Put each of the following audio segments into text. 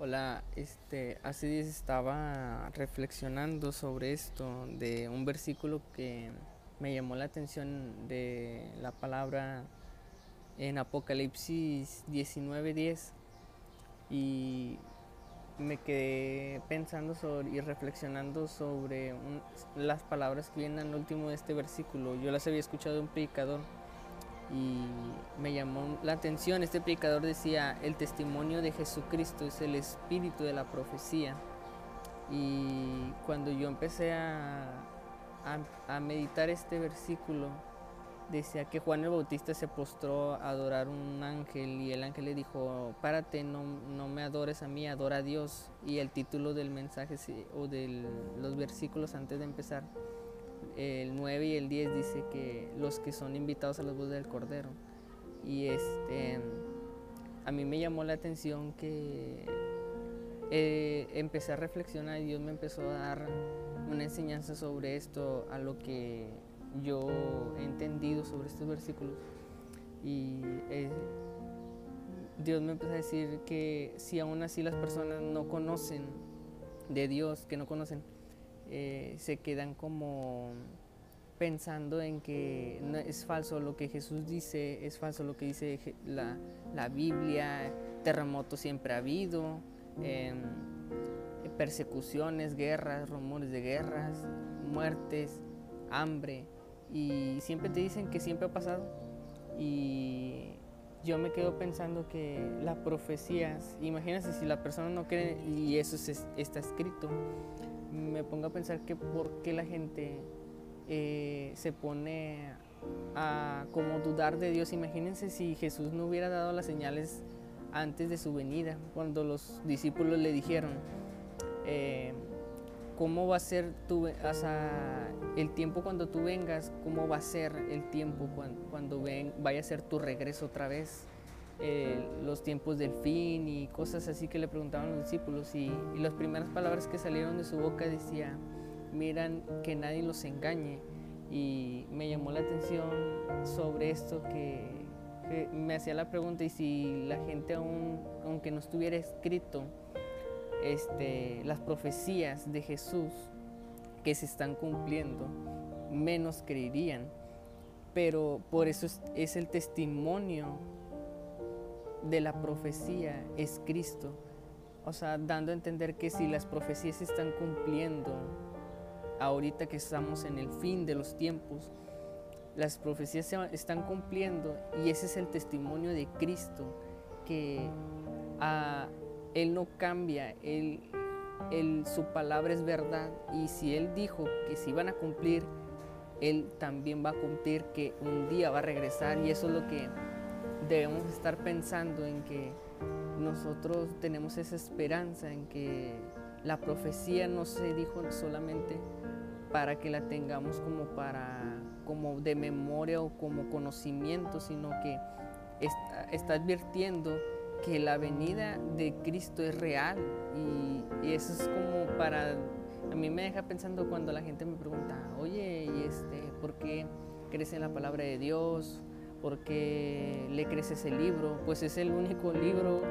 Hola, este, hace días estaba reflexionando sobre esto de un versículo que me llamó la atención de la palabra en Apocalipsis 19:10 y me quedé pensando sobre, y reflexionando sobre las palabras que vienen al último de este versículo. Yo las había escuchado de un predicador y me llamó la atención. Este predicador decía, el testimonio de Jesucristo es el espíritu de la profecía. Y cuando yo empecé a, a, meditar este versículo, decía que Juan el Bautista se postró a adorar un ángel y el ángel le dijo, párate, no, no me adores a mí, adora a Dios. Y el título del mensaje o de los versículos antes de empezar el 9 y el 10 dice que los que son invitados a las voces del Cordero. Y este, a mí me llamó la atención que eh, empecé a reflexionar y Dios me empezó a dar una enseñanza sobre esto, a lo que yo he entendido sobre estos versículos. Y eh, Dios me empezó a decir que si aún así las personas no conocen de Dios, que no conocen, eh, se quedan como pensando en que es falso lo que Jesús dice, es falso lo que dice la, la Biblia, terremotos siempre ha habido, em, persecuciones, guerras, rumores de guerras, muertes, hambre, y siempre te dicen que siempre ha pasado. Y yo me quedo pensando que las profecías, imagínense si la persona no cree y eso está escrito, me pongo a pensar que por qué la gente eh, se pone a como dudar de Dios. Imagínense si Jesús no hubiera dado las señales antes de su venida, cuando los discípulos le dijeron, eh, ¿cómo va a ser tu, el tiempo cuando tú vengas? ¿Cómo va a ser el tiempo cuando, cuando vaya a ser tu regreso otra vez? Eh, los tiempos del fin y cosas así que le preguntaban los discípulos y, las primeras palabras que salieron de su boca decía, miran que nadie los engañe y me llamó la atención sobre esto que, me hacía la pregunta y si la gente aún, aunque no estuviera escrito, este, las profecías de Jesús que se están cumpliendo, menos creerían. Pero por eso es el testimonio de la profecía es Cristo. O sea, dando a entender que si las profecías se están cumpliendo, ahorita que estamos en el fin de los tiempos, las profecías se están cumpliendo y ese es el testimonio de Cristo, que ah, Él no cambia, él, su palabra es verdad y si Él dijo que se iban a cumplir, Él también va a cumplir que un día va a regresar y eso es lo que debemos estar pensando en que nosotros tenemos esa esperanza en que la profecía no se dijo solamente para que la tengamos como para como de memoria o como conocimiento, sino que está, advirtiendo que la venida de Cristo es real y, eso es como para a mí me deja pensando cuando la gente me pregunta, oye, ¿y este, ¿por qué crees en la palabra de Dios? porque le crees ese libro, pues es el único libro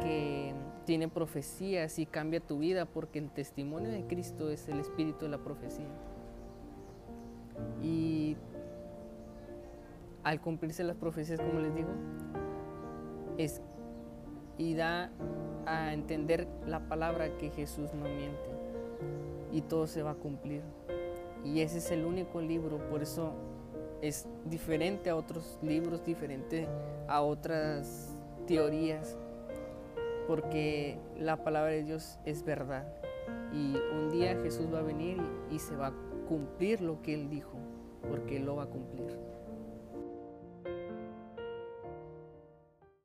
que tiene profecías y cambia tu vida, porque el testimonio de Cristo es el espíritu de la profecía. Y al cumplirse las profecías, como les digo, es y da a entender la palabra que Jesús no miente y todo se va a cumplir. Y ese es el único libro, por eso es diferente a otros libros, diferente a otras teorías, porque la palabra de Dios es verdad. Y un día Jesús va a venir y, se va a cumplir lo que Él dijo, porque Él lo va a cumplir.